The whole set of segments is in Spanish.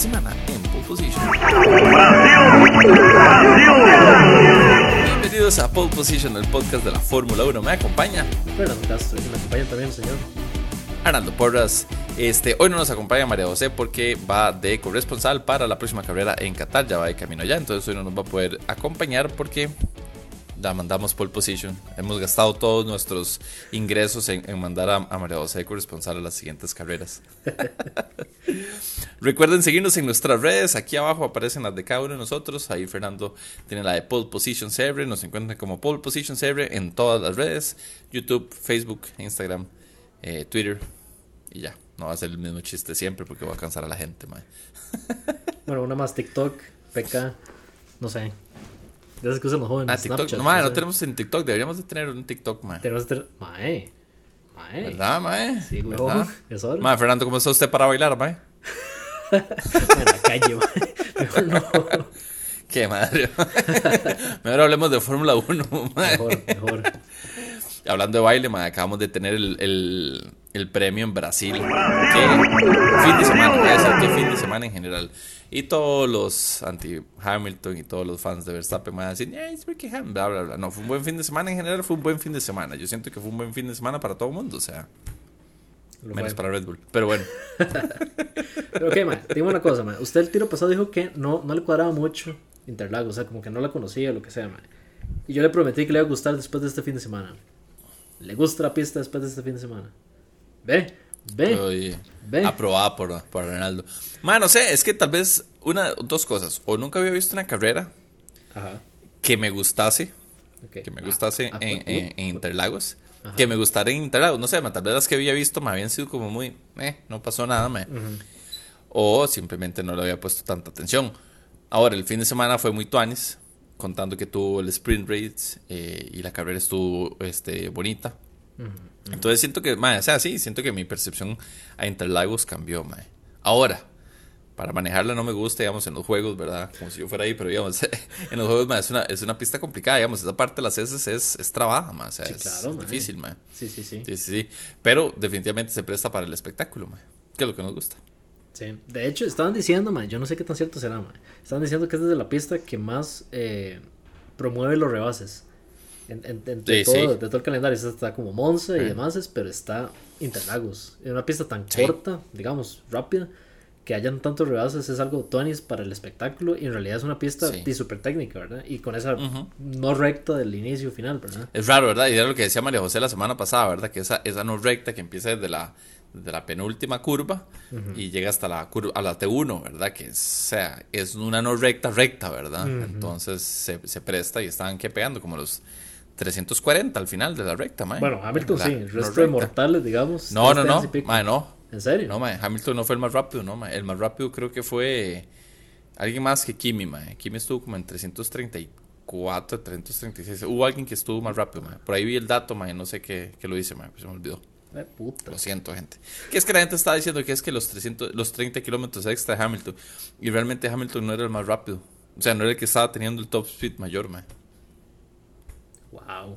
semana en Pole Position. Bienvenidos a Pole Position, el podcast de la Fórmula 1. Me acompaña Fernando Castro, y me acompaña también señor. Arnaldo Porras. Este, hoy no nos acompaña María José porque va de corresponsal para la próxima carrera en Qatar, ya va de camino allá, entonces hoy no nos va a poder acompañar porque la mandamos pole position. Hemos gastado todos nuestros ingresos en, mandar a, María José corresponsal a las siguientes carreras. Recuerden seguirnos en nuestras redes. Aquí abajo aparecen las de cada uno de nosotros. Ahí Fernando tiene la de Pole Position CR. Nos encuentran como Pole Position CR en todas las redes: YouTube, Facebook, Instagram, eh, Twitter. Y ya. No va a ser el mismo chiste siempre porque va a cansar a la gente, bueno, una más TikTok, PK, no sé. De esas que usan los jóvenes. Ah, TikTok. no, mae, no tenemos en TikTok. Deberíamos de tener un TikTok, mae. Tenemos que tener... Mae. Mae. ¿Verdad, mae? Sí, huevón. Es hora. Mae, Fernando, ¿cómo está usted para bailar, mae? en la calle, mae. Mejor no. Qué madre. Mejor hablemos de Fórmula 1, mae. Mejor, mejor. Hablando de baile, mae, acabamos de tener el, el, el premio en Brasil. ¿Qué fin de semana? Voy a decir qué fin de semana en general. Y todos los anti-Hamilton y todos los fans de Verstappen van a decir, es porque Hamilton, bla, bla, bla. No, fue un buen fin de semana en general, fue un buen fin de semana. Yo siento que fue un buen fin de semana para todo el mundo, o sea. menos para Red Bull. Pero bueno. Pero ok, man, dime una cosa, man. Usted el tiro pasado dijo que no, no le cuadraba mucho Interlagos, o sea, como que no la conocía, lo que sea, man. Y yo le prometí que le iba a gustar después de este fin de semana. ¿Le gusta la pista después de este fin de semana? ¿Ve? Ve. Ve. Aprobada por, por Ronaldo. Man, no sé, es que tal vez una, dos cosas. O nunca había visto una carrera que me gustase. Que me gustase ah, en, en, Interlagos. Que me gustara en Interlagos. No sé, tal vez las que había visto me habían sido como muy. Eh, no pasó nada, me. O simplemente no le había puesto tanta atención. Ahora, el fin de semana fue muy tuanis. Contando que tuvo el sprint race eh, y la carrera estuvo este, bonita. Entonces siento que, mae, o sea, sí, siento que mi percepción a Interlagos cambió, mae. Ahora, para manejarla no me gusta, digamos, en los juegos, ¿verdad? Como si yo fuera ahí, pero digamos, en los juegos, mae, es una, es una pista complicada, digamos, esa parte de las S es, es trabaja, mae, o sea, es difícil, mae. Sí, sí, sí. Sí, sí, sí. Pero definitivamente se presta para el espectáculo, mae, que es lo que nos gusta. Sí, de hecho, estaban diciendo, mae, yo no sé qué tan cierto será, mae. Estaban diciendo que es desde la pista que más eh, promueve los rebases. En, de, todo, el calendario está como Monza y demás, pero está Interlagos. Es una pista tan corta, digamos, rápida, que hayan tantos rebases es algo tonis para el espectáculo y en realidad es una pista súper técnica, ¿verdad? Y con esa no recta del inicio final, ¿verdad? Es raro, ¿verdad? Y era lo que decía María José la semana pasada, ¿verdad? Que esa, esa no recta que empieza desde la, la penúltima curva y llega hasta la curva, a la T1, ¿verdad? Que sea, es una no recta recta, ¿verdad? Entonces se, se, presta y estaban que pegando como los 340 al final de la recta, mae. Bueno, Hamilton sí, el resto de mortales, digamos. No, no, no, mae, no. ¿En serio? No, mae, Hamilton no fue el más rápido, no, mae. El más rápido creo que fue alguien más que Kimi, mae. Kimi estuvo como en 334, 336. Hubo alguien que estuvo más rápido, mae. Por ahí vi el dato, mae, no sé qué, qué lo dice, mae, pues se me olvidó. Eh, puta. Lo siento, gente. Que es que la gente estaba diciendo que es que los 300, los 30 kilómetros extra de Hamilton. Y realmente Hamilton no era el más rápido. O sea, no era el que estaba teniendo el top speed mayor, mae. Wow.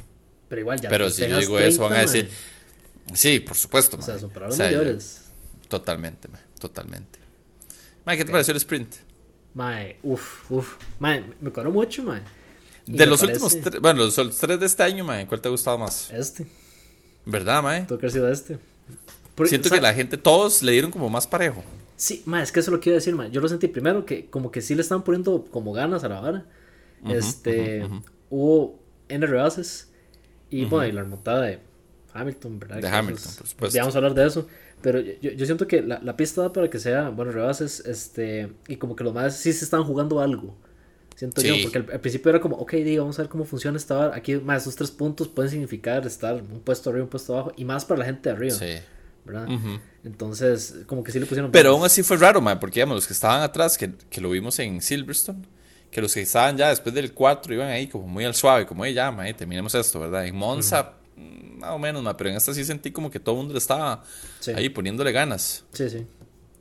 Pero igual ya. Pero si yo digo eso, van a decir. Sí, por supuesto. O sea, son palabras mayores. Totalmente, totalmente. Mae, ¿qué te pareció el sprint? Mae, uff, uff. Mae, me cuadró mucho, mae. De los últimos tres, bueno, los tres de este año, mae, ¿cuál te ha gustado más? Este. ¿Verdad, mae? Todo que sido este. Siento que la gente, todos le dieron como más parejo. Sí, mae, es que eso lo quiero decir, mae. Yo lo sentí primero que como que sí le estaban poniendo como ganas a la vara. este, hubo N rebases. Y bueno, y la remontada de Hamilton, ¿verdad? De Hamilton, por supuesto. Vamos a hablar de eso. Pero yo, yo siento que la, la, pista da para que sea, bueno, rebases, este, y como que los más sí se están jugando algo. Siento yo, porque al, principio era como, ok, vamos a ver cómo funciona esta Aquí, más esos tres puntos pueden significar estar un puesto arriba, un puesto abajo, y más para la gente de arriba. Sí. ¿verdad? Entonces, como que sí le pusieron. Pero aún así fue raro, man, porque digamos, los que estaban atrás, que, que lo vimos en Silverstone, que los que estaban ya después del 4 iban ahí como muy al suave, como, ya, ma, terminemos esto, ¿verdad? En Monza, mm, más o menos, ma, pero en esta sí sentí como que todo el mundo le estaba ahí poniéndole ganas. Sí, sí.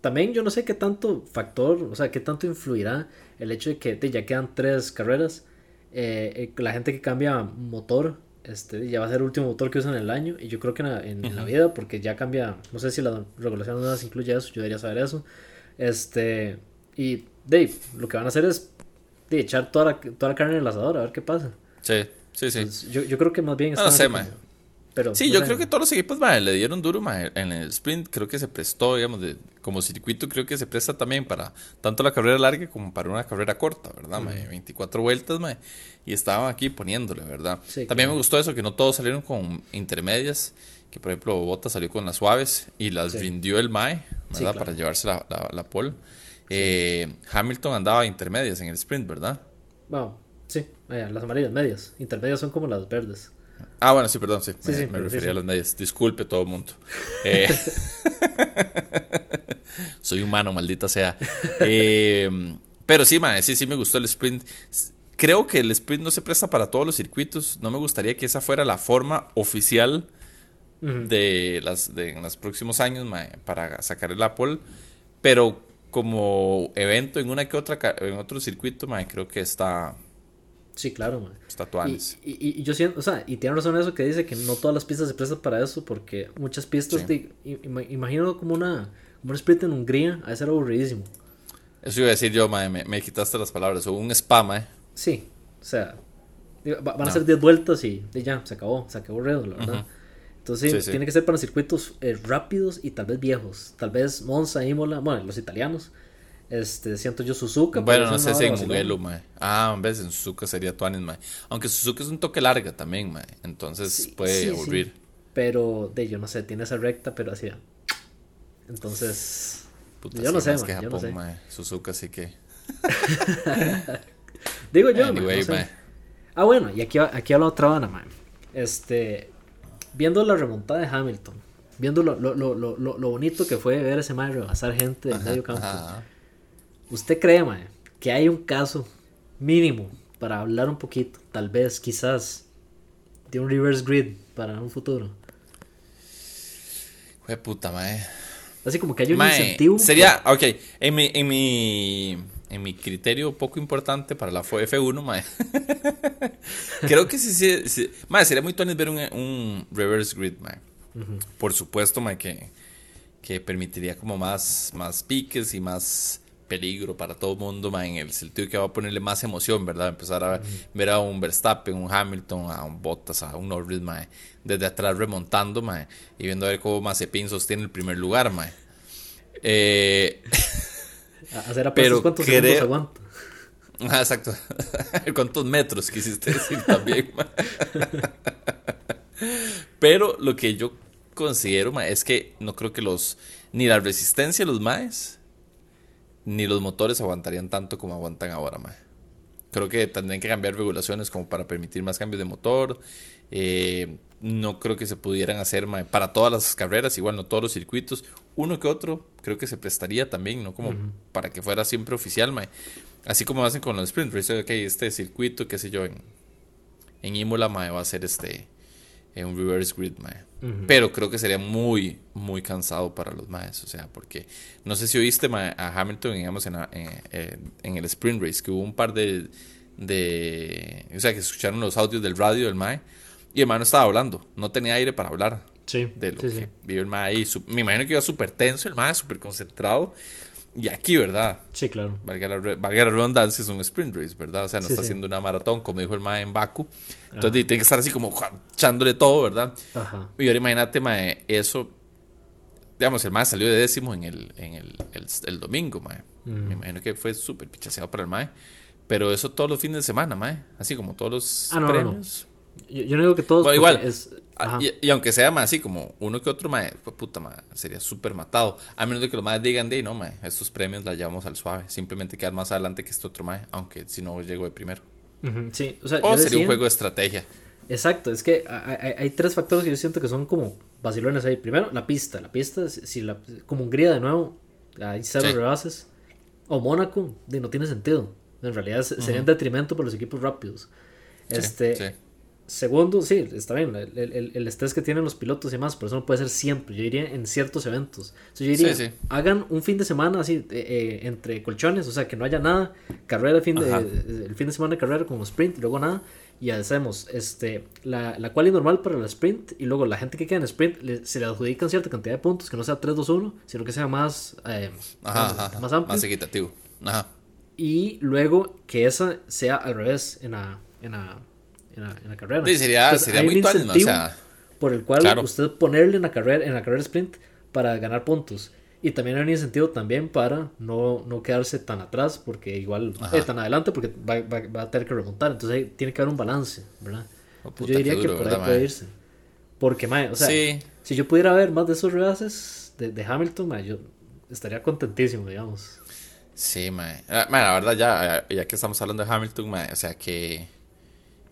También yo no sé qué tanto factor, o sea, qué tanto influirá el hecho de que ya quedan tres carreras. Eh, eh, la gente que cambia motor, este, ya va a ser el último motor que usan en el año. Y yo creo que en, la vida, porque ya cambia, no sé si la regulación no incluye eso, yo debería saber eso. Este, Y Dave, lo que van a hacer es de echar toda la, toda la carne en el asador a ver qué pasa. Sí, sí, sí. yo, yo, creo que más bien... No, sé, Pero, sí, yo creo que todos los equipos le dieron duro en el sprint. Creo que se prestó, digamos, de, como circuito, creo que se presta también para tanto la carrera larga como para una carrera corta, ¿verdad? 24 vueltas, y estaban aquí poniéndole, ¿verdad? también me gustó eso, que no todos salieron con intermedias que por ejemplo Bota salió con las suaves y las rindió el Mae, ¿verdad? Para llevarse la, la, pole. Eh, Hamilton andaba intermedias en el sprint, ¿verdad? Bueno, sí, las amarillas medias. Intermedias son como las verdes. Ah, bueno, sí, perdón, sí. me, refería a las medias. Disculpe todo el mundo. Eh, soy humano, maldita sea. Eh, pero sí, sí, sí me gustó el sprint. Creo que el sprint no se presta para todos los circuitos. No me gustaría que esa fuera la forma oficial de las de en los próximos años para sacar el Apple, pero como evento en una que otra en otro circuito, creo que está Sí, claro, Está y, y, yo siento, o sea, y tiene razón eso que dice que no todas las pistas se prestan para eso, porque muchas pistas, imagino como una, como un sprint en Hungría, a ser aburridísimo. Eso iba a decir yo, me, me, quitaste las palabras, o un spam, eh. Sí, o sea, van a ser 10 vueltas y, ya, se acabó, se acabó el la verdad. Entonces tiene que ser para circuitos eh, rápidos y tal vez viejos. Tal vez Monza, Imola, bueno, los italianos. Este, siento yo Suzuka. Bueno, no sé si en Mugello, mae. Ah, en vez en Suzuka sería Tuanis, mae. Aunque Suzuka es un toque larga también, mae. Entonces puede aburrir. Pero, de yo no sé, tiene esa recta, pero así. Entonces. yo no sé, mae. yo no sé. Suzuka sí que. Digo yo, anyway, Ah, bueno, y aquí, aquí habla otra banda, mae. Este, viendo la remontada de Hamilton, viendo lo, lo, lo, lo bonito que fue ver a ese mae rebasar gente del medio campo, ¿usted cree, mae, que hay un caso mínimo para hablar un poquito, tal vez, quizás, de un reverse grid para un futuro? Fue puta, mae. Así como que hay un incentivo. Sería, ok, en mi, en mi en mi criterio poco importante para la F1, mae. Creo que sí, sí, sí. Mae, sería muy tonto ver un, reverse grid, mae. Por supuesto, mae, que, que permitiría como más, más piques y más peligro para todo el mundo, mae, en el sentido que va a ponerle más emoción, ¿verdad? Empezar a ver a un Verstappen, un Hamilton, a un Bottas, a un Norris, mae, desde atrás remontando, mae, y viendo a ver cómo Mazepin sostiene el primer lugar, mae. Eh... Hacer apuestas cuántos segundos aguanta. Ah, exacto. ¿Cuántos metros quisiste decir también? Pero lo que yo considero es que no creo que los ni la resistencia de los maes ni los motores aguantarían tanto como aguantan ahora, mae. Creo que tendrían que cambiar regulaciones como para permitir más cambios de motor. Eh, no creo que se pudieran hacer para todas las carreras, igual no todos los circuitos. Uno que otro creo que se prestaría también, ¿no? Como para que fuera siempre oficial, Así como hacen con los sprint races, este circuito, qué sé yo, en, en Imola, va a ser este en un reverse grid, Pero creo que sería muy, muy cansado para los maes. O sea, porque no sé si oíste a Hamilton, digamos, en, en, el sprint race, que hubo un par de, de. O sea, que escucharon los audios del radio del mae. Y el mae no estaba hablando. No tenía aire para hablar. Sí. De lo que vive el mae ahí. Me imagino que iba súper tenso, el mae, súper concentrado. Y aquí, ¿verdad? Sí, claro. Valga la, valga la redundancia, es un sprint race, ¿verdad? O sea, no está haciendo una maratón, como dijo el Mae en Baku. Entonces tiene que estar así como echándole todo, ¿verdad? Ajá. Y ahora imagínate, Mae, eso. Digamos, el Mae salió de décimo en el, en el, el, domingo, Mae. Me imagino que fue súper pichaseado para el Mae. Pero eso todos los fines de semana, Mae. Así como todos los ah, premios. Yo, no digo que todos. igual. Ah, y, aunque sea más así como uno que otro, mae, puta, mae, sería súper matado. A menos de que los más digan de, no, mae, estos premios la llevamos al suave. Simplemente quedar más adelante que este otro mae, aunque si no llego de primero. sí, o sea, o sería un juego de estrategia. Exacto, es que hay, hay, tres factores que yo siento que son como vacilones ahí. Primero, la pista. La pista, si la, como Hungría de nuevo, hay cero rebases. O Mónaco, no tiene sentido. En realidad sería un detrimento para los equipos rápidos. Este, Segundo, sí, está bien, el, estrés que tienen los pilotos y demás, pero eso no puede ser siempre, yo diría en ciertos eventos. yo diría, hagan un fin de semana así, eh, entre colchones, o sea, que no haya nada, carrera el fin de, el fin de semana de carrera como sprint y luego nada, y hacemos este, la, la quali normal para el sprint y luego la gente que queda en sprint se le adjudican cierta cantidad de puntos, que no sea 3-2-1, sino que sea más, eh, más, amplio. Más equitativo. Ajá. Y luego que esa sea al revés en la, en la, en la, en la carrera. Sí, sería, sería muy o sea, por el cual usted ponerle en la carrera, en la carrera sprint para ganar puntos. Y también hay un incentivo también para no, no quedarse tan atrás, porque igual, eh, tan adelante, porque va, va, va, a tener que remontar. Entonces tiene que haber un balance, ¿verdad? Oh, yo diría que por ahí puede irse. Porque, mae, o sea, si yo pudiera ver más de esos rebases de, de Hamilton, mae, yo estaría contentísimo, digamos. Sí, mae. Ah, la verdad, ya, ya que estamos hablando de Hamilton, mae, o sea, que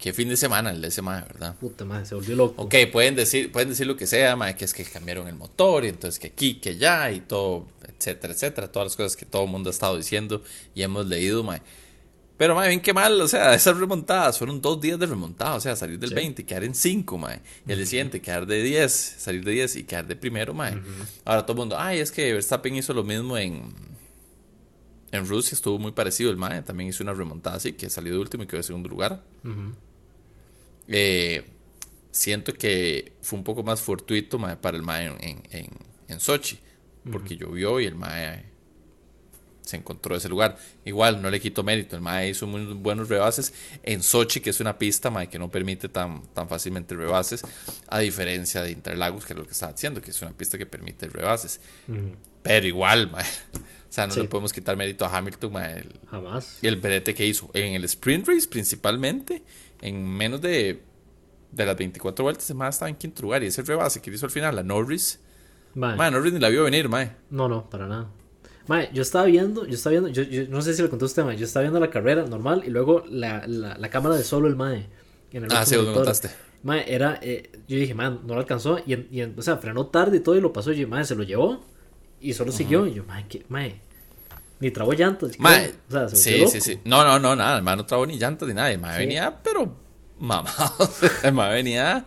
Qué fin de semana el de ese mae, ¿verdad? Puta madre, se volvió loco. Ok, pueden decir, pueden decir lo que sea, mae, que es que cambiaron el motor y entonces que aquí, que allá y todo, etcétera, etcétera. Todas las cosas que todo el mundo ha estado diciendo y hemos leído, mae. Pero, mae, bien qué mal, o sea, esas remontadas fueron dos días de remontada, o sea, salir del 20 y quedar en 5, mae. Y el siguiente, quedar de 10, salir de 10 y quedar de primero, mae. Ahora todo el mundo, ay, es que Verstappen hizo lo mismo en, en Rusia, estuvo muy parecido el mae. También hizo una remontada así, que salió de último y quedó en segundo lugar. Eh, siento que fue un poco más fortuito para el mae en, en, en Sochi, porque llovió y el mae se encontró ese lugar. Igual, no le quito mérito, el mae hizo muy buenos rebases en Sochi, que es una pista mae, que no permite tan, tan fácilmente rebases, a diferencia de Interlagos, que es lo que estaba diciendo, que es una pista que permite rebases. Pero igual, mae, o sea, no le podemos quitar mérito a Hamilton, mae, Jamás. Y el verete que hizo en el sprint race principalmente en menos de, de las 24 vueltas, el mae estaba en quinto lugar. Y ese rebase que hizo al final, la Norris. Mae. Norris ni la vio venir, mae. No, no, para nada. Mae, yo estaba viendo, yo estaba viendo, yo, yo no sé si le contó usted, mae, yo estaba viendo la carrera normal y luego la, la, la cámara de solo el mae. En el ah, sí, lo contaste. Mae, era, eh, yo dije, man, no lo alcanzó y, y, o sea, frenó tarde y todo y lo pasó. Y yo, mae, se lo llevó y solo siguió. Y yo, mae, ¿qué, mae, ni trabó llantas. Mae, o sea, sí, sí, sí. No, no, no, nada. El mae no trabó ni llantas ni nada. El mae venía, pero mamado. el mae venía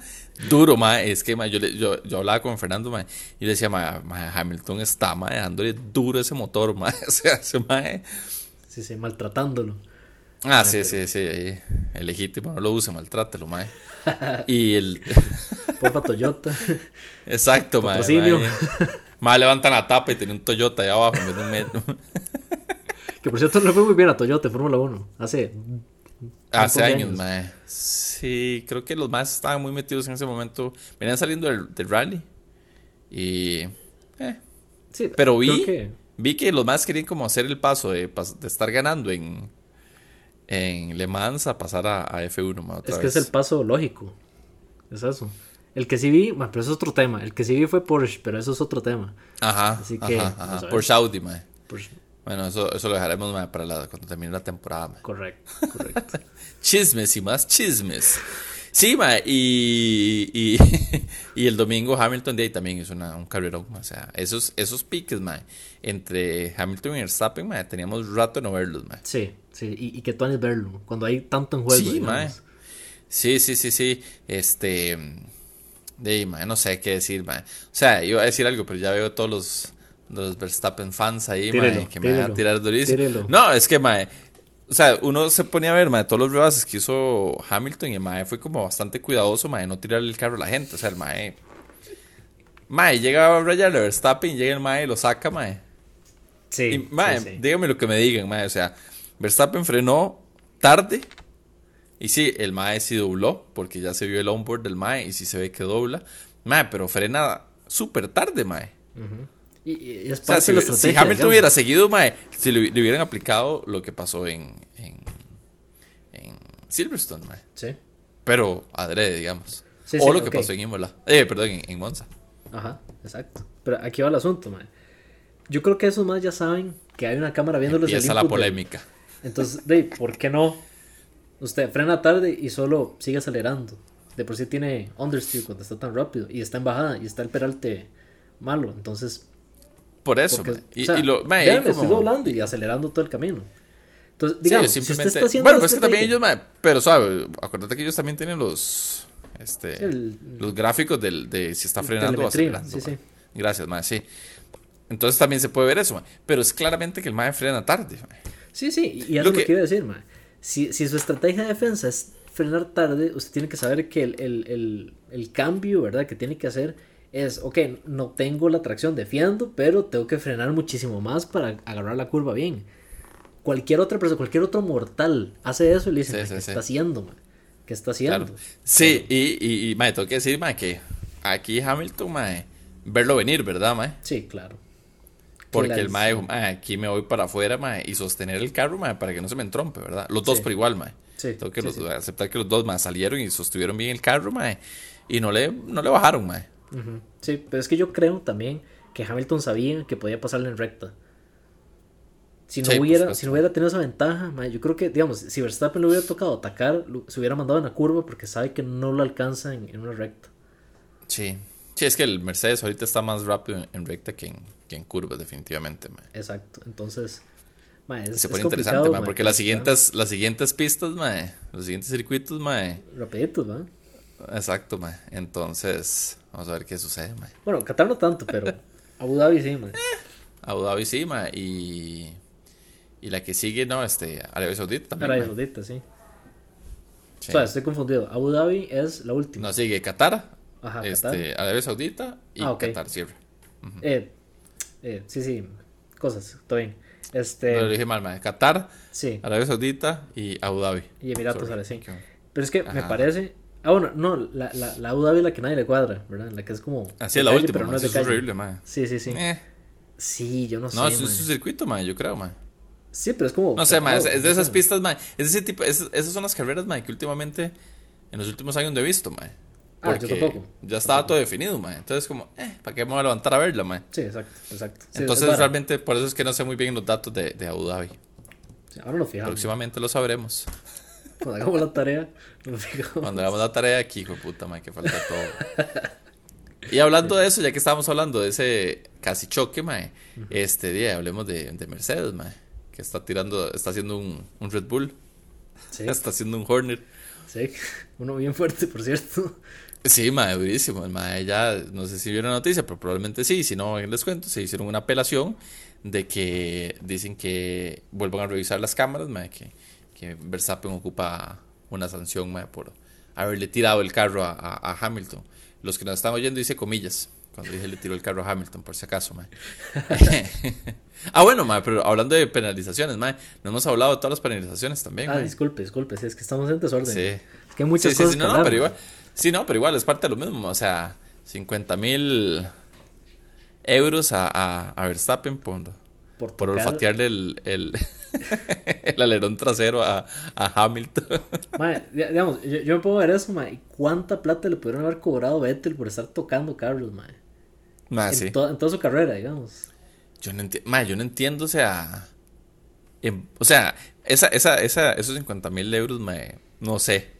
duro, mae. Es que mae, yo, yo, yo hablaba con Fernando, mae, y le decía, mae, Hamilton está, mae, dejándole duro ese motor, mae. O sea, ese mae. Sí, sí, maltratándolo. Ah, sí, sí, sí. El legítimo no lo use, maltrátelo, mae. y el. Porfa Toyota. Exacto, mae. Mae, levantan la tapa y tiene un Toyota ahí abajo en vez de un metro. Que por cierto le fue muy bien a Toyota Fórmula 1. Hace. Hace años, mae. Sí, creo que los más estaban muy metidos en ese momento. Venían saliendo del, rally. Y. Eh. Sí, pero vi. Que... Vi que los más querían como hacer el paso de, de estar ganando en. En Le Mans a pasar a, F1. es que es el paso lógico. Es eso. El que sí vi, pero eso es otro tema. El que sí vi fue Porsche, pero eso es otro tema. Ajá. Así que. Ajá, Porsche Audi, mae. Porsche. Bueno, eso, eso lo dejaremos para la, cuando termine la temporada. Correcto, correcto. chismes y más chismes. Sí, ma, y, y, y, el domingo Hamilton Day también es una, un carrerón. O sea, esos, esos piques, ma, entre Hamilton y Verstappen, ma, teníamos rato de no verlos, ma. Sí, sí, y, y que tú verlo, cuando hay tanto en juego. Sí, ma. Sí, sí, sí, sí. Este. De, ma, no sé qué decir, ma. O sea, iba a decir algo, pero ya veo todos los los Verstappen fans ahí, mae, que me van a tirar durísimo. No, es que, mae, o sea, uno se ponía a ver, mae, todos los rebases que hizo Hamilton y el mae fue como bastante cuidadoso, mae, no tirarle el carro a la gente. O sea, el mae, mae, llega a rayarle Verstappen llega el mae y lo saca, mae. Sí. Y, mae, dígame lo que me digan, mae, o sea, Verstappen frenó tarde. Y sí, el mae sí dobló, porque ya se vio el onboard del mae y sí se ve que dobla. Mae, pero frena súper tarde, mae. Y, es parte de la estrategia. Si Hamilton hubiera seguido, mae, si le, hubieran aplicado lo que pasó en, en, en Silverstone, mae. Sí. Pero adrede, digamos. o lo que pasó en Imola. Eh, perdón, en, Monza. Ajá, exacto. Pero aquí va el asunto, mae. Yo creo que esos más ya saben que hay una cámara viéndolos. Empieza la polémica. Entonces, de, ¿por qué no? Usted frena tarde y solo sigue acelerando. De por sí tiene understeer cuando está tan rápido. Y está en bajada y está el peralte malo. Entonces, por eso. y, lo, me estoy doblando y acelerando todo el camino. Entonces, digamos, si usted está haciendo Bueno, pues es que también ellos, pero sabe, acuérdate que ellos también tienen los este los gráficos del, de si está frenando o acelerando. Sí, sí. Gracias, mae, sí. Entonces también se puede ver eso. Pero es claramente que el mae frena tarde. Sí, sí, y eso lo que quiero decir, mae. Si, si su estrategia de defensa es frenar tarde, usted tiene que saber que el, el, el, el cambio, ¿verdad? Que tiene que hacer es, ok, no tengo la tracción, defiendo, pero tengo que frenar muchísimo más para agarrar la curva bien. cualquier otra persona, cualquier otro mortal hace eso y le dice, ¿qué está haciendo, man? ¿Qué está haciendo? Sí, y, y, y tengo que decir, ma, que aquí Hamilton, ma, verlo venir, ¿verdad, ma? Sí, claro. Porque el mae dijo, aquí me voy para afuera, mae, y sostener el carro, mae, para que no se me entrompe, ¿verdad? Los dos por igual, mae. Sí, Tengo que aceptar que los dos, mae, salieron y sostuvieron bien el carro, mae, y no le, no le bajaron, mae. Sí, pero es que yo creo también que Hamilton sabía que podía pasarle en recta. Si no, hubiera, si no hubiera tenido esa ventaja, yo creo que, digamos, si Verstappen le hubiera tocado atacar, se hubiera mandado en la curva porque sabe que no lo alcanza en, una recta. Sí. Sí, es que el Mercedes ahorita está más rápido en recta que en, en curvas, definitivamente. Exacto, entonces... se pone interesante, porque las siguientes, las siguientes pistas, los siguientes circuitos, mae. Rapiditos, ¿no? Exacto, mae. Entonces, vamos a ver qué sucede, mae. Bueno, Qatar no tanto, pero Abu Dhabi sí, mae. Abu Dhabi sí, mae. Y, y la que sigue, no, este, Arabia Saudita también. Arabia Saudita, sí. O sea, estoy confundido. Abu Dhabi es la última. No, sigue Qatar, Ajá, este, Arabia Saudita y ah, Qatar cierra. eh, eh, sí, sí, cosas, todo bien. Este, lo dije mal, Qatar, sí. Arabia Saudita y Abu Dhabi. Y Emiratos Árabes, sí. Pero es que me parece. Ah, bueno, no, la, la, la, Abu Dhabi es la que nadie le cuadra, ¿verdad? La que es como. Así es la última, pero no es, horrible, man. Sí, sí, sí. Eh. Sí, yo no sé. No, es, un circuito, man, yo creo, man. Sí, pero es como. No sé, man, es, de esas pistas, man. Es ese tipo, esas son las carreras, man, que últimamente, en los últimos años no he visto, man. Ah, yo tampoco. Ya estaba todo definido, man. Entonces, como, eh, ¿para qué me voy a levantar a verla, man? Sí, exacto, exacto. Entonces, realmente, por eso es que no sé muy bien los datos de, de Abu Dhabi. ahora lo fijamos. Próximamente lo sabremos. Cuando hagamos la tarea, Cuando hagamos la tarea aquí, hijo de puta, man, que falta todo. y hablando de eso, ya que estábamos hablando de ese casi choque, man, este día hablemos de, de Mercedes, man, que está tirando, está haciendo un, un Red Bull. Sí. Está haciendo un Hornet. Sí, uno bien fuerte, por cierto. Sí, mae, durísimo. Mae ya, no sé si vieron la noticia, pero probablemente sí. Si no, les cuento. Se hicieron una apelación de que dicen que vuelvan a revisar las cámaras, mae, que, que Verstappen ocupa una sanción, mae, por haberle tirado el carro a, a, Hamilton. Los que nos están oyendo dice comillas. Cuando dije le tiró el carro a Hamilton, por si acaso, mae. ah, bueno, mae, pero hablando de penalizaciones, mae, no hemos hablado de todas las penalizaciones también. Ah, disculpe, disculpe, es que estamos en desorden. Sí. Es que hay muchas cosas. Sí, no, no, pero igual. Sí, no, pero igual es parte de lo mismo. O sea, 50 mil euros a, a, a Verstappen por, por, olfatearle el, el, el, alerón trasero a, a Hamilton. digamos, yo, yo, me puedo ver eso, mae. ¿Cuánta plata le pudieron haber cobrado a Vettel por estar tocando carros, mae? en, sí. en toda su carrera, digamos. Yo no entiendo, yo no entiendo, o sea. o sea, esa, esa, esa, esos 50 mil euros, mae, no sé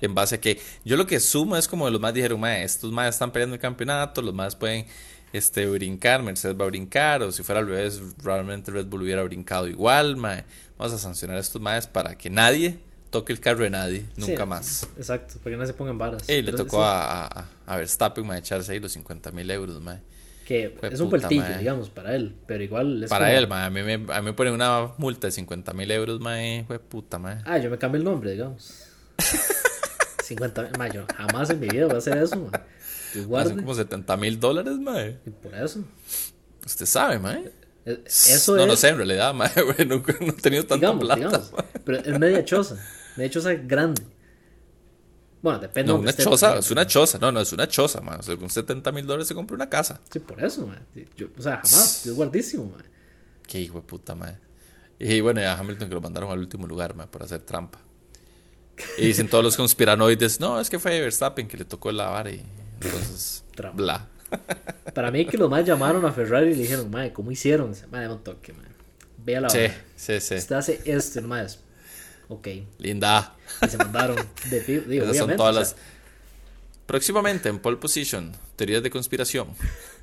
en base a que yo lo que sumo es como los más dijeron, estos más están peleando el campeonato, los más pueden este, brincar, Mercedes va a brincar, o si fuera al revés, realmente Red Bull hubiera brincado igual, vamos a sancionar a estos más para que nadie toque el carro de nadie, nunca más. Exacto, para que no se pongan varas. Y le tocó a, a, a, Verstappen, echarse ahí los 50 mil euros, Que es un peltillo, digamos, para él, pero igual es Para él, a mí, me, a mí me ponen una multa de 50 mil euros, mae, fue puta, mae. Ah, yo me cambio el nombre, digamos. 50 mil, jamás en mi vida voy a hacer eso, como 70 mil dólares, mae. Y por eso. Usted sabe, mae. E, eso no, es... no sé, en realidad, mae, nunca no he tenido tanta digamos, plata. Digamos, pero es media choza, media choza grande. Bueno, depende. No, una choza, es una choza, no, no, es una choza, man. O sea, con 70 mil dólares se compra una casa. Sí, por eso, man. Yo, o sea, jamás, es guardísimo, man. Qué hijo de puta, man. Y bueno, a Hamilton que lo mandaron al último lugar, man, por hacer trampa. Y dicen todos los conspiranoides, no, es que fue Verstappen que le tocó lavar y entonces, bla. Para mí que los más llamaron a Ferrari y le dijeron, madre, ¿cómo hicieron? Madre, un toque, madre. Ve la Sí, sí, sí. Usted hace esto, nomás. Ok. Linda. Y se mandaron. De, digo, Esas son todas las... Próximamente en Pole Position, teorías de conspiración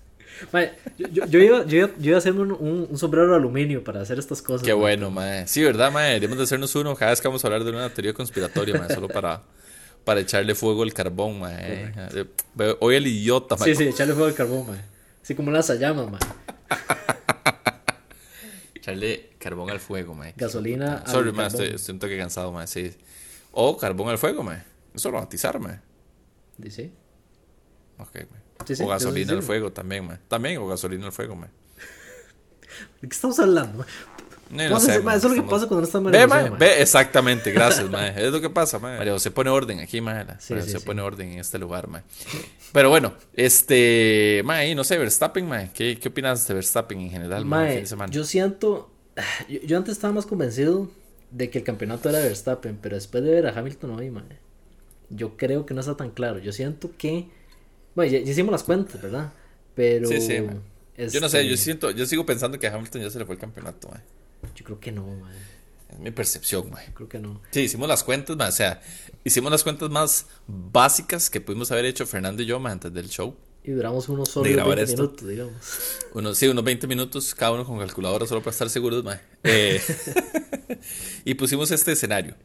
yo, yo, iba, yo, iba, a hacerme un, un, sombrero de aluminio para hacer estas cosas. Qué bueno, mae. Sí, ¿verdad, mae? Deberíamos de hacernos uno cada vez que vamos a hablar de una teoría conspiratoria, mae, solo para, para echarle fuego al carbón, mae. Hoy el idiota, mae. Sí, sí, echarle fuego al carbón, mae. Así como las llamas, mae. echarle carbón al fuego, mae. Gasolina al Sorry, mae, estoy, estoy, un toque cansado, mae, sí. O carbón al fuego, mae. Eso lo matizar, mae. ¿Sí? Ok, mae o gasolina al fuego también, man. También, o gasolina al fuego, man. ¿De qué estamos hablando? No, sé, eso es lo que pasa cuando no está María ve, ve, exactamente, gracias, mae. Es lo que pasa, mae. María se pone orden aquí, mae. Sí, se pone orden en este lugar, mae. Pero bueno, este, mae, no sé, Verstappen, mae. ¿Qué, qué opinas de Verstappen en general, mae? Yo siento, yo, antes estaba más convencido de que el campeonato era Verstappen, pero después de ver a Hamilton hoy, mae, yo creo que no está tan claro. Yo siento que, bueno, ya, hicimos las cuentas, ¿verdad? Pero... Sí, sí, Yo no sé, yo este siento, yo sigo pensando que a Hamilton ya se le fue el campeonato, mae. Yo creo que no, man. Es mi percepción, man. Creo que no. Sí, hicimos las cuentas, man. O sea, hicimos las cuentas más básicas que pudimos haber hecho Fernando y yo, man, antes del show. Y duramos unos solo 20 minutos, digamos. Sí, unos 20 minutos, cada uno con calculadora, solo para estar seguros, man. Eh, y pusimos este escenario.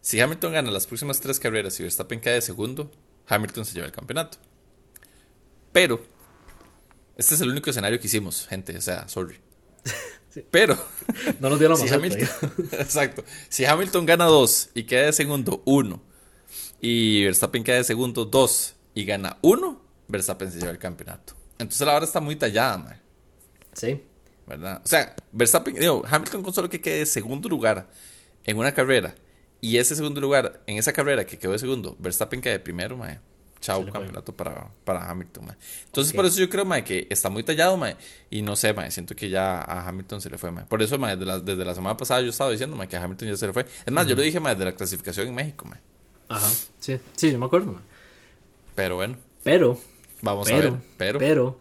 Si Hamilton gana las próximas tres carreras y Verstappen cae de segundo, Hamilton se lleva el campeonato. Pero, este es el único escenario que hicimos, gente. O sea, sorry. Pero. No nos dio la si Hamilton, Exacto. Si Hamilton gana 2 y queda de segundo 1, y Verstappen queda de segundo 2 y gana 1, Verstappen se lleva el campeonato. Entonces la hora está muy tallada, man. Sí. ¿Verdad? O sea, Verstappen, digo, Hamilton con solo que quede de segundo lugar en una carrera y ese segundo lugar en esa carrera que quedó de segundo, Verstappen queda de primero, man Chao, campeonato para, para Hamilton, Entonces, por eso yo creo, mae, que está muy tallado, mae. Y no sé, mae, siento que ya a Hamilton se le fue, mae. Por eso, mae, desde la, desde la semana pasada yo estaba diciendo, mae, que a Hamilton ya se le fue. Es más, yo lo dije, mae, de la clasificación en México, mae. Ajá, sí, sí, yo me acuerdo, mae. Pero bueno. Pero. Vamos a ver, pero. Pero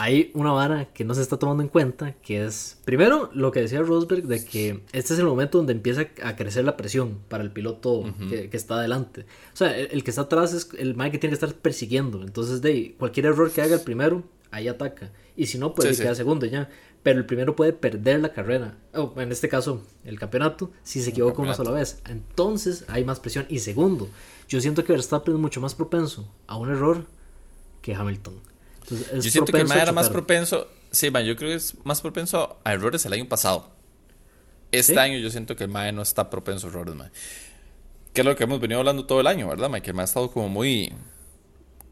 hay una vara que no se está tomando en cuenta, que es, primero, lo que decía Rosberg, de que este es el momento donde empieza a crecer la presión para el piloto que, está adelante. O sea, el, que está atrás es el Mike que tiene que estar persiguiendo. Entonces, de cualquier error que haga el primero, ahí ataca. Y si no, puede quedar segundo ya. Pero el primero puede perder la carrera. O en este caso, el campeonato, si se equivoca una sola vez. Entonces, hay más presión. Y segundo, yo siento que Verstappen es mucho más propenso a un error que Hamilton yo siento que el era más propenso. Sí, yo creo que es más propenso a errores el año pasado. Este año yo siento que el Mae no está propenso a errores, mae. Que es lo que hemos venido hablando todo el año, ¿verdad, mae? Que el Mae ha estado como muy.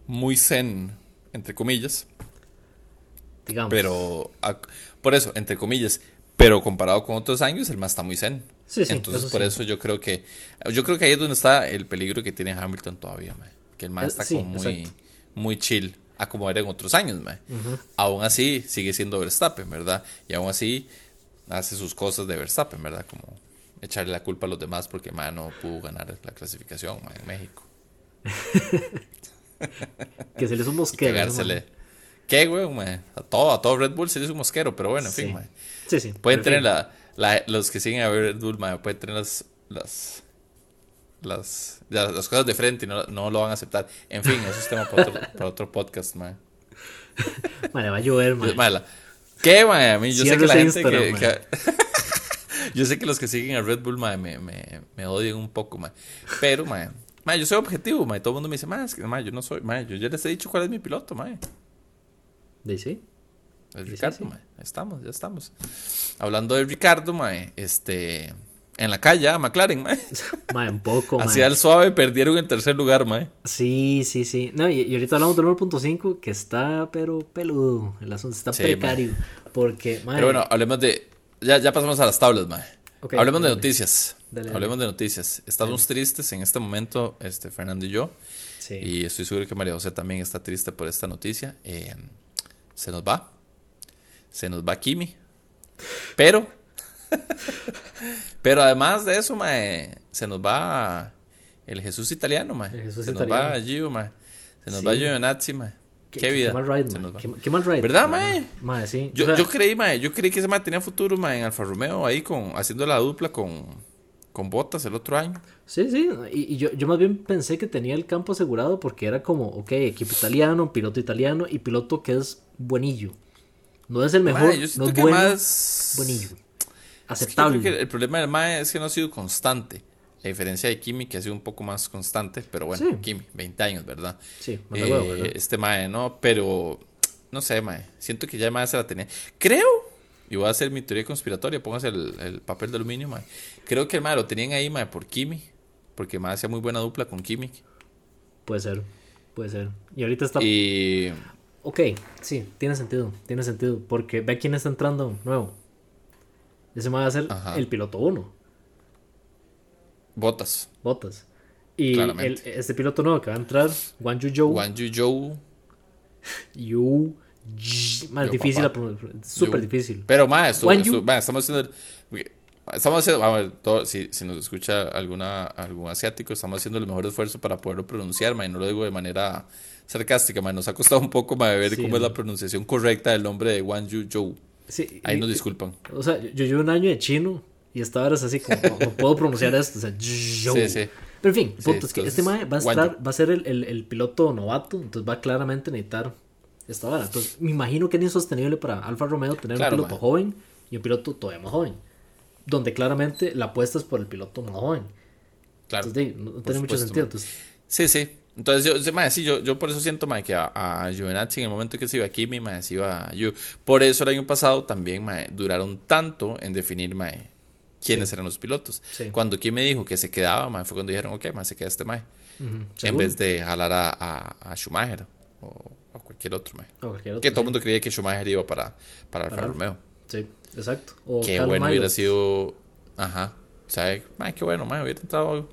Muy zen, entre comillas. Digamos. Pero. por eso, entre comillas. Pero comparado con otros años, el Mae está muy zen. Sí, sí, Entonces, por eso yo creo que. Yo creo que ahí es donde está el peligro que tiene Hamilton todavía, mae. Que el Mae eh, está como muy. Muy chill a como era en otros años, mae. Aún así, sigue siendo Verstappen, ¿verdad? Y aún así, hace sus cosas de Verstappen, ¿verdad? Como echarle la culpa a los demás porque, mae, no pudo ganar la clasificación, mae, en México. que se le hizo un mosquero. ¿Qué, güey, mae? A todo, a todo Red Bull se le hizo un mosquero, pero bueno, en fin, mae. Sí, sí. Pueden tener la, la, los que siguen a Red Bull, mae, pueden tener las, las las, las cosas de frente y no, no, lo van a aceptar. En fin, eso es tema para otro, para otro podcast, man. Vale, va a llover, man. ¿Qué, man? A mí, yo sé que la gente que, yo sé que los que siguen a Red Bull, man, me, me, me odian un poco, man. Pero, man, man, yo soy objetivo, man. Todo el mundo me dice, man, es que, man, yo no soy, man, yo ya les he dicho cuál es mi piloto, man. ¿De sí? Es Ricardo, man. Estamos, ya estamos. Hablando de Ricardo, man, este en la calle, a McLaren, mae. Mae, un poco, mae. Hacia el suave perdieron en tercer lugar, mae. Sí, sí, sí. No, y, ahorita hablamos del 1.5 que está, pero peludo. El asunto está precario. Porque, mae. Pero bueno, hablemos de. Ya, ya pasamos a las tablas, mae. hablemos de noticias. hablemos de noticias. Estamos tristes en este momento, este, Fernando y yo. Sí. Y estoy seguro que María José también está triste por esta noticia. Eh, se nos va. Se nos va Kimi. Pero Pero además de eso, mae, se nos va el Jesús italiano, mae. se nos va Gio, mae. Se nos va Giovinazzi, mae. Qué, vida. Qué mal ride, Qué, mal ride. ¿Verdad, mae? sí. Yo, yo creí, mae, yo creí que ese mae tenía futuro, mae, en Alfa Romeo, ahí con, haciendo la dupla con, con Botas el otro año. Sí, sí, y, yo, yo más bien pensé que tenía el campo asegurado porque era como, ok, equipo italiano, piloto italiano y piloto que es buenillo. No es el mejor, no es bueno, más... buenillo aceptable. el problema del Mae es que no ha sido constante. A diferencia de Kimi, que ha sido un poco más constante, pero bueno, Kimi, 20 años, ¿verdad? Sí, eh, Este Mae, ¿no? Pero, no sé, Mae, siento que ya Mae se la tenía. Creo, y voy a hacer mi teoría conspiratoria, póngase el, papel de aluminio, Mae. Creo que el Mae lo tenían ahí, Mae, por Kimi, porque Mae hacía muy buena dupla con Kimi. Puede ser, puede ser. Y ahorita está... Y... Ok, sí, tiene sentido, tiene sentido, porque ve quién está entrando nuevo. Ese mae va a ser el piloto 1. Botas. Botas. Y el, este piloto nuevo que va a entrar, Wan Yu Zhou. Wan Yu Zhou. Yu. Más difícil, súper difícil. Pero más, estamos haciendo. Estamos haciendo, vamos, todo, si, si, nos escucha alguna, algún asiático, estamos haciendo el mejor esfuerzo para poderlo pronunciar, ma, y no lo digo de manera sarcástica, ma, nos ha costado un poco ma, ver cómo es la pronunciación correcta del nombre de Wan Yu Zhou. Sí, Ahí nos disculpan. O sea, yo llevo un año de chino y hasta ahora es así como, no, puedo pronunciar esto, o sea, Zhou. Sí, sí. Pero en fin, punto es que este mae va a, estar, va a ser el, el, el, piloto novato, entonces va a claramente necesitar esta vara. Entonces, me imagino que es insostenible para Alfa Romeo tener un piloto joven y un piloto todavía más joven donde claramente la apuesta es por el piloto más joven. Claro. Entonces, no, tiene mucho sentido. Sí, sí. Entonces, yo, sí, yo, yo por eso siento que a, a en el momento que se iba aquí, mi madre, se iba yo. Por eso el año pasado también mae, duraron tanto en definir mae, quiénes eran los pilotos. Cuando Kim me dijo que se quedaba, mae, fue cuando dijeron, ok, mae, se queda este mae. En vez de jalar a, a, Schumacher o a cualquier otro mae. que todo el mundo creía que Schumacher iba para, para Alfa Romeo. Sí. Exacto. qué bueno hubiera sido. Ajá. ¿Sabes? qué bueno, man. Hubiera entrado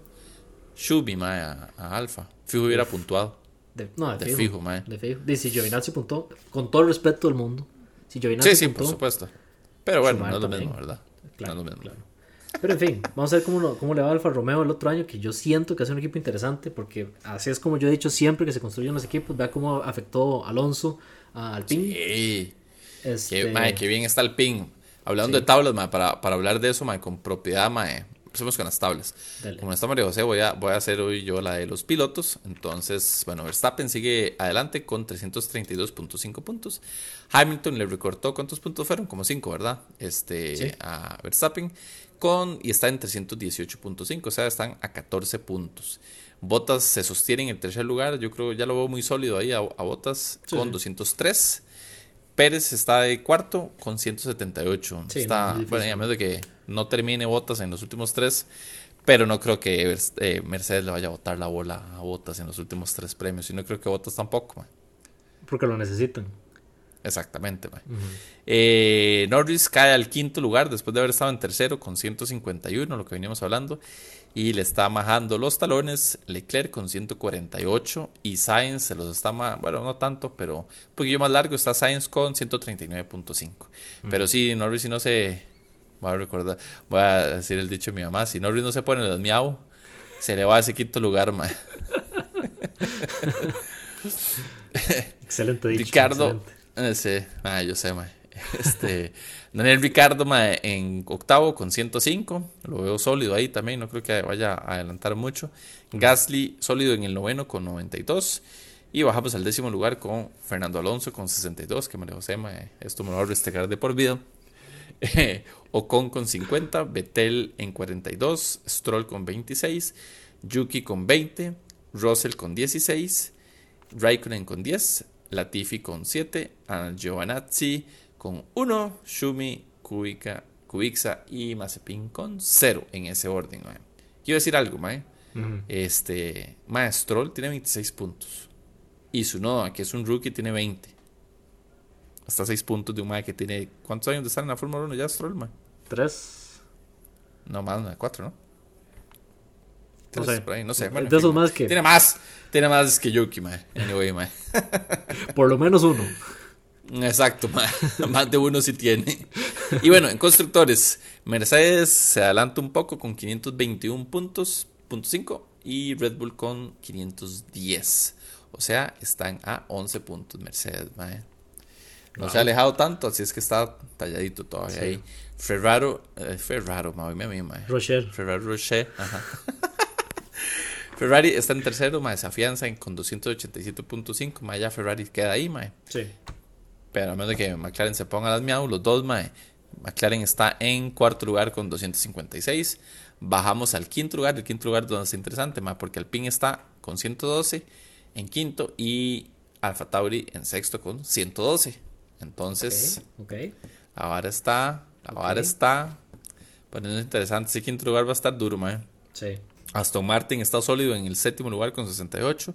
Shubi, a, a Alfa. Fijo hubiera puntuado. De, no, de, fijo, man. De fijo. Dice, si Giovinazzi puntuó, con todo el respeto del mundo. Si Giovinazzi sí, sí, por supuesto. Pero bueno, no es lo mismo, ¿verdad? Claro, no es lo mismo. Claro. Pero en fin, vamos a ver cómo, cómo le va Alfa Romeo el otro año, que yo siento que hace un equipo interesante, porque así es como yo he dicho siempre que se construyen los equipos, vea cómo afectó Alonso a Alpine. Sí. Este... Qué, qué bien está Alpine. Hablando de tablas, para, para, hablar de eso, con propiedad, mae, empecemos con las tablas. Como está María José, voy a, voy a hacer hoy yo la de los pilotos. Entonces, bueno, Verstappen sigue adelante con 332.5 puntos. Hamilton le recortó, ¿cuántos puntos fueron? Como 5, ¿verdad? Este, a Verstappen. Con, y está en 318.5, o sea, están a 14 puntos. Botas se sostiene en el tercer lugar, yo creo ya lo veo muy sólido ahí a, Botas con 203. Pérez está de cuarto con 178. está, bueno, a menos de que no termine botas en los últimos tres, pero no creo que eh, Mercedes le vaya a botar la bola a botas en los últimos tres premios. Y no creo que botas tampoco. Porque lo necesitan. Exactamente. Eh, Norris cae al quinto lugar después de haber estado en tercero con 151, lo que veníamos hablando y le está majando los talones Leclerc con 148 y Sainz se los está, bueno, no tanto, pero un poquillo más largo está Sainz con 139.5. Pero sí, Norris si no se, voy a recordar, voy a decir el dicho de mi mamá, si Norris no se pone los miau, se le va a ese quinto lugar, ma. excelente dicho. Ricardo, eh, sí, ah, yo sé. Este, Daniel Ricardo en octavo con 105, lo veo sólido ahí también, no creo que vaya a adelantar mucho. Gasly sólido en el noveno con 92. Y bajamos al décimo lugar con Fernando Alonso con 62, que lo José, esto me lo va a restregar de por vida. Ocon con 50, Betel en 42, Stroll con 26, Yuki con 20, Russell con 16, Raikkonen con 10, Latifi con 7, Giovanazzi con 1, Shumi, Kubica, Kubixa y Mazepin con 0 en ese orden. Quiero decir algo, mae. Este, Maestrol tiene 26 puntos. Y su Sunoda, que es un rookie, tiene 20. Hasta 6 puntos de un mae que tiene. ¿Cuántos años de estar en la Fórmula 1 ya, Stroll, mae? 3. No, más, 4, ¿no? No sé. Ahí, no sé. Bueno, de esos más que. Tiene más. Tiene más que Yuki, mae. Anyway, mae. Por lo menos uno. Exacto, más, de uno sí tiene. Y bueno, en constructores, Mercedes se adelanta un poco con 521 puntos, punto 5, y Red Bull con 510. O sea, están a 11 puntos Mercedes, No se ha alejado tanto, así es que está talladito todavía ahí. Ferraro, eh, Ferraro, me me Rocher. Ferraro Rocher, ajá. Ferrari está en tercero, mae, se afianza con 287.5, mae, ya Ferrari queda ahí, mae. Sí. Pero a menos que McLaren se ponga las miau, los dos, mae. McLaren está en cuarto lugar con 256. Bajamos al quinto lugar. El quinto lugar donde es interesante, mae, porque Alpine está con 112 en quinto y Alfa Tauri en sexto con 112. Entonces, okay, ahora está, ahora está poniendo interesante. Ese quinto lugar va a estar duro, mae. Sí. Aston Martin está sólido en el séptimo lugar con 68.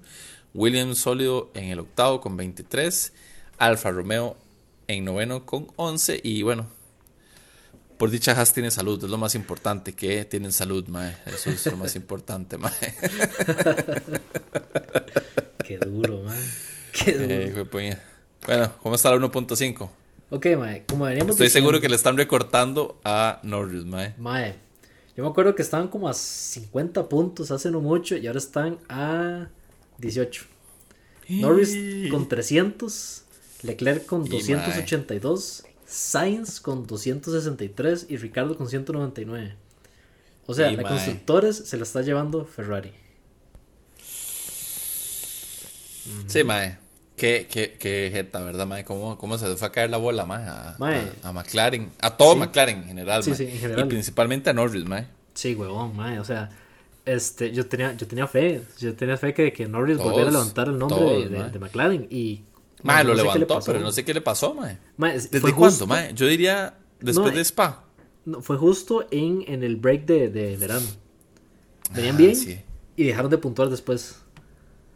Williams sólido en el octavo con 23. Alfa Romeo en noveno con 11 y bueno, por dicha Haas tiene salud, es lo más importante, que tienen salud, mae. Eso es lo más importante, mae. Qué duro, mae. Qué eh, duro. bueno, ¿cómo está la 1.5? Ok, mae, como veníamos Estoy seguro que le están recortando a Norris, mae. Mae, yo me acuerdo que estaban como a 50 puntos hace no mucho y ahora están a 18. Norris con 300, Leclerc con 282, Sainz con 263 y Ricardo con 199. O sea, la constructores se la está llevando Ferrari. Sí, mae. Qué, qué, qué jeta, ¿verdad, mae? ¿Cómo, ¿Cómo, se fue a caer la bola, mae? A, a, McLaren. A todo McLaren en general, sí, sí, en general. Y principalmente a Norris, mae. Sí, huevón, mae. O sea, este, yo tenía, yo tenía fe. Yo tenía fe que, que Norris volviera a levantar el nombre de, de, McLaren. Y Mae, lo levantó, pero no sé qué le pasó, mae. ¿Desde cuándo, mae? Yo diría después de Spa. No, fue justo en, en el break de, de verano. Venían ah, bien y dejaron de puntuar después.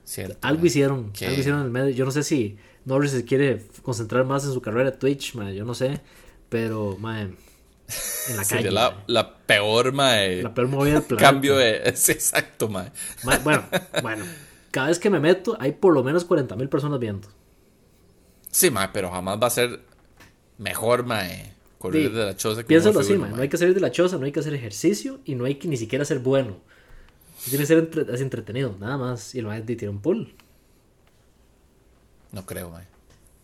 Cierto, algo hicieron, algo hicieron en el medio. Yo no sé si Norris se quiere concentrar más en su carrera Twitch, mae, yo no sé. Pero, mae, en la calle. La, la, peor, mae. La peor movida del planeta. Cambio de. exacto, mae. Bueno, bueno. Cada vez que me meto, hay por lo menos 40 mil personas viendo. Sí, mae, pero jamás va a ser mejor, mae. Correr de la choza. Piénsalo así, mae. No hay que salir de la choza, no hay que hacer ejercicio y no hay que ni siquiera ser bueno. Tiene que ser entretenido, nada más. Y el mae tiene un pull. No creo, mae.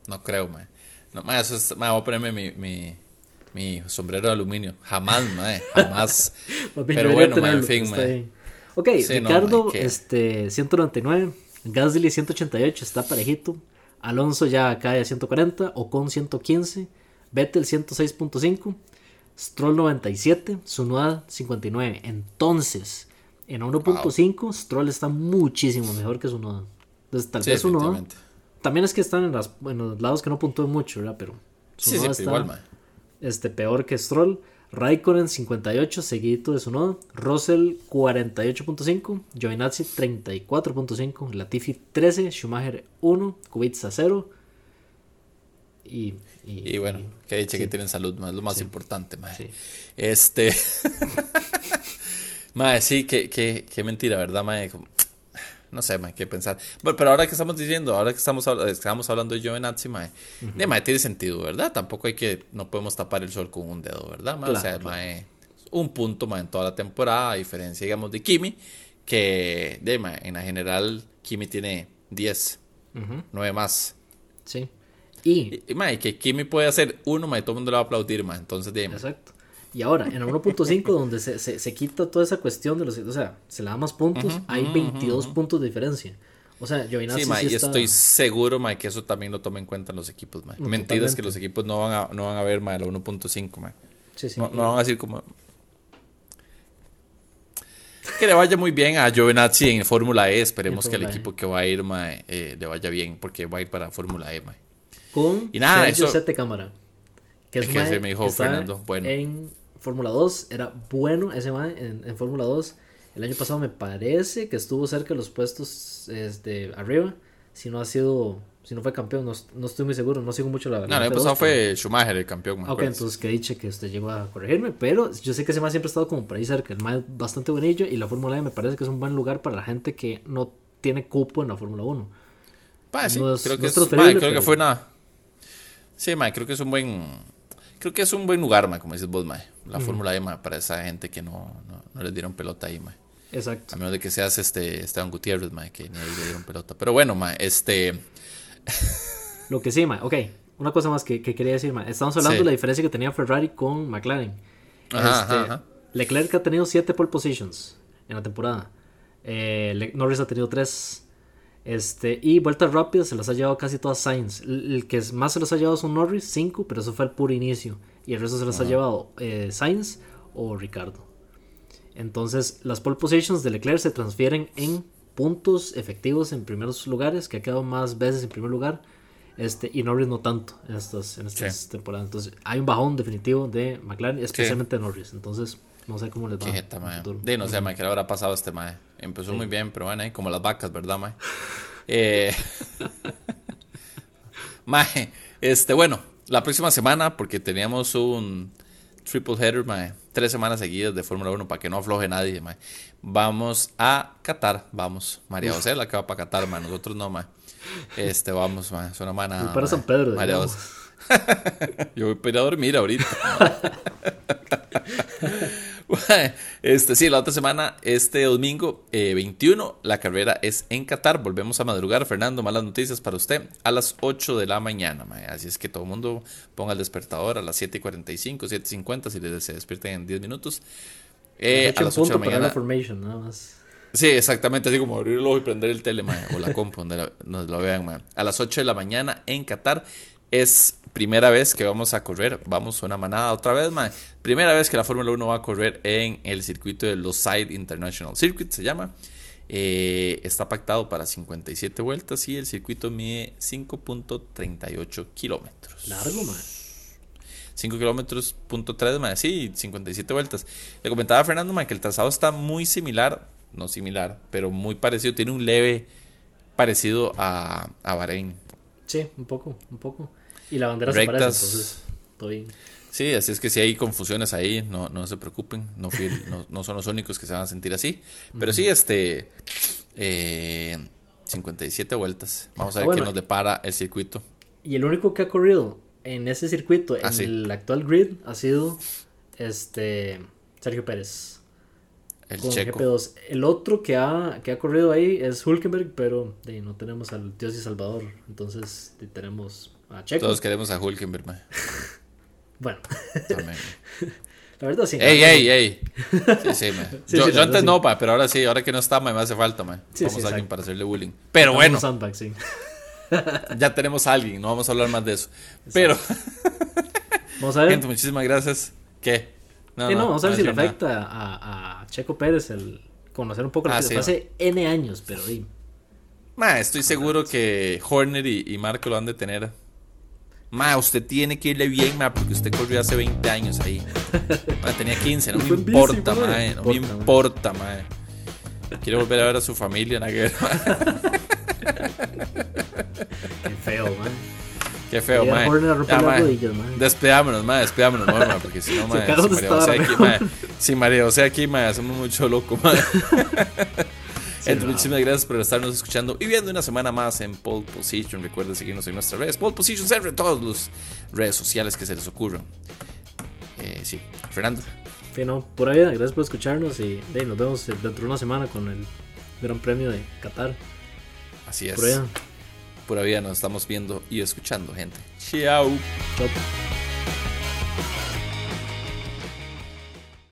No creo, mae. No, mae, eso es. Mae, voy a ponerme mi, mi, mi sombrero de aluminio. Jamás, mae. Jamás. pero bueno, mae, en fin, mae. Ok, Ricardo, este, 199. Gasly, 188. Está parejito. Alonso ya cae a 140, Ocon 115, Vettel 106.5, Stroll 97, Sunoda 59. Entonces, en 1.5, Stroll está muchísimo mejor que Sunoda. Entonces, tal vez Sunoda. También es que están en, las, en, los lados que no puntúen mucho, ¿verdad? Pero Sunoda está igual, este, peor que Stroll. Raikkonen 58, seguidito de su nodo. Russell 48.5. Giovinazzi 34.5. Latifi 13. Schumacher 1. Kubica 0. Y, y, y, bueno, que dicho que tienen salud, más lo más importante, madre. Este. madre, sí, que, que, que mentira, ¿verdad, madre? no sé, mae, qué pensar. Bueno, pero ahora que estamos diciendo, ahora que estamos, estamos hablando de Giovinazzi, mae, uh tiene sentido, ¿verdad? Tampoco hay que, no podemos tapar el sol con un dedo, ¿verdad? o sea, mae, un punto, mae, en toda la temporada, a diferencia, digamos, de Kimi, que, de, mae, en la general, Kimi tiene 10, 9 más. Sí. Y, y, mae, que Kimi puede hacer uno, mae, todo el mundo le va a aplaudir, mae, entonces, de, Exacto. Y ahora, en el 1.5, donde se, se, quita toda esa cuestión de los. O sea, se le da más puntos, hay 22 puntos de diferencia. O sea, Giovinazzi sí, y estoy seguro, ma, que eso también lo toma en cuenta en los equipos, ma. Mentira es que los equipos no van a, no van a ver, ma, el 1.5, ma. Sí, sí, no, no, van a decir como... Que le vaya muy bien a Giovinazzi en Fórmula E. Esperemos que el equipo que va a ir, ma, eh, le vaya bien, porque va a ir para Fórmula E, ma. Con y nada, Sergio eso... cámara. Que es, que me dijo Fernando, bueno. En Fórmula 2 era bueno ese man en, en Fórmula 2. El año pasado me parece que estuvo cerca de los puestos este, arriba. Si no ha sido, si no fue campeón, no, no estoy muy seguro, no sigo mucho la verdad. No, el año pasado fue Schumacher el campeón. ok, entonces que dicho que usted llegó a corregirme, pero yo sé que ese man siempre ha estado como por ahí cerca. El man es bastante buenillo y la Fórmula E me parece que es un buen lugar para la gente que no tiene cupo en la Fórmula 1. sí, creo, que, es, creo que fue nada. Sí, man, creo que es un buen creo que es un buen lugar, ma, como dices vos, ma. La Fórmula E, ma, para esa gente que no, no, no les dieron pelota ahí, ma. Exacto. A menos de que seas este Esteban Gutiérrez, ma, que ni ahí le dieron pelota. Pero bueno, ma, este. Lo que sí, ma, ok. Una cosa más que, que quería decir, ma. Estamos hablando de la diferencia que tenía Ferrari con McLaren. Ajá, este, ajá, Leclerc ha tenido 7 pole positions en la temporada. Eh, Norris ha tenido 3. Este, y vueltas rápidas se las ha llevado casi todas Sainz. El, que más se las ha llevado son Norris, 5, pero eso fue el puro inicio. Y el resto se las ha llevado eh, Sainz o Ricardo. Entonces, las pole positions de Leclerc se transfieren en puntos efectivos en primeros lugares, que ha quedado más veces en primer lugar. Este, y Norris no tanto en estas, en estas temporadas. Entonces, hay un bajón definitivo de McLaren, especialmente de Norris. Entonces, no sé cómo les va. Qué jeta, De, no sé, mae, que le habrá pasado este mae. Empezó muy bien, pero bueno, como las vacas, ¿verdad, mae? eh... mae, este, bueno, la próxima semana, porque teníamos un triple header, mae. Tres semanas seguidas de Fórmula 1 para que no afloje nadie, mae. Vamos a Qatar, vamos. María José la que va para Qatar, mae. Nosotros no, mae. Este, vamos, mae. Es una mana. para San Pedro, María José. Yo voy a ir a dormir ahorita. este, sí, la otra semana, este domingo 21, eh, la carrera es en Qatar. Volvemos a madrugar. Fernando, malas noticias para usted. A las 8 de la mañana. Así es que todo el mundo ponga el despertador a las 7.45, 7.50 si se despierten en 10 minutos. Eh, a las 8 de la mañana. nada más. Sí, exactamente, así como abrir el ojo y prender el tele, o la compu, donde nos lo vean, A las 8 de la mañana en Qatar es primera vez que vamos a correr, vamos a una manada otra vez, man. Primera vez que la Fórmula 1 va a correr en el circuito de los Side International Circuit, se llama. Eh, está pactado para 57 vueltas y el circuito mide 5.38 kilómetros. Largo, man. 5 kilómetros, punto 3, man. Sí, 57 vueltas. Le comentaba a Fernando, man, que el trazado está muy similar, no similar, pero muy parecido. Tiene un leve parecido a, a Bahrein. Sí, un poco, un poco. Y la bandera se parece, entonces todo bien. Sí, así es que si hay confusiones ahí, no, no se preocupen, no, no, son los únicos que se van a sentir así. Pero sí, este, eh, 57 vueltas. Vamos a ah, ver qué nos depara el circuito. Y el único que ha corrido en ese circuito, en ah, el actual grid, ha sido este Sergio Pérez. El Checo. El otro que ha, que ha corrido ahí es Hulkenberg, pero no tenemos al Dios y Salvador. Entonces tenemos todos queremos a Hulkenberg, bueno. La verdad sí. Ey, ey, ey. Sí, sí, yo, antes no, pa, pero ahora sí, ahora que no está, me hace falta, man. vamos a alguien para hacerle bullying. Pero bueno. ya tenemos a alguien, no vamos a hablar más de eso. Pero. vamos a ver. Gente, muchísimas gracias. ¿Qué? No, no, vamos a ver si le afecta a, a, Checo Pérez el conocer un poco lo ah, que hace N años, pero dime. estoy seguro que Horner y, y Marco lo han de tener Ma, usted tiene que irle bien, ma, porque usted corrió hace 20 años ahí. Ma, tenía 15, no me importa, ma, no me importa, ma. Quiere volver a ver a su familia, Naguer. Qué feo, man. Qué feo, ma. Despidámonos, ma, despidámonos, ma, porque si no, ma, si María José aquí, ma, si José aquí, ma, hacemos mucho loco, ma muchísimas gracias por estarnos escuchando y viendo una semana más en Pole Position. Recuerden seguirnos en nuestras redes. Pole Position siempre en todas las redes sociales que se les ocurran. Eh, sí, Fernando. Sí, no, por ahí, gracias por escucharnos y nos vemos dentro de una semana con el Gran Premio de Qatar. Así es. Por allá. Pura vida nos estamos viendo y escuchando, gente. Chao. Chao.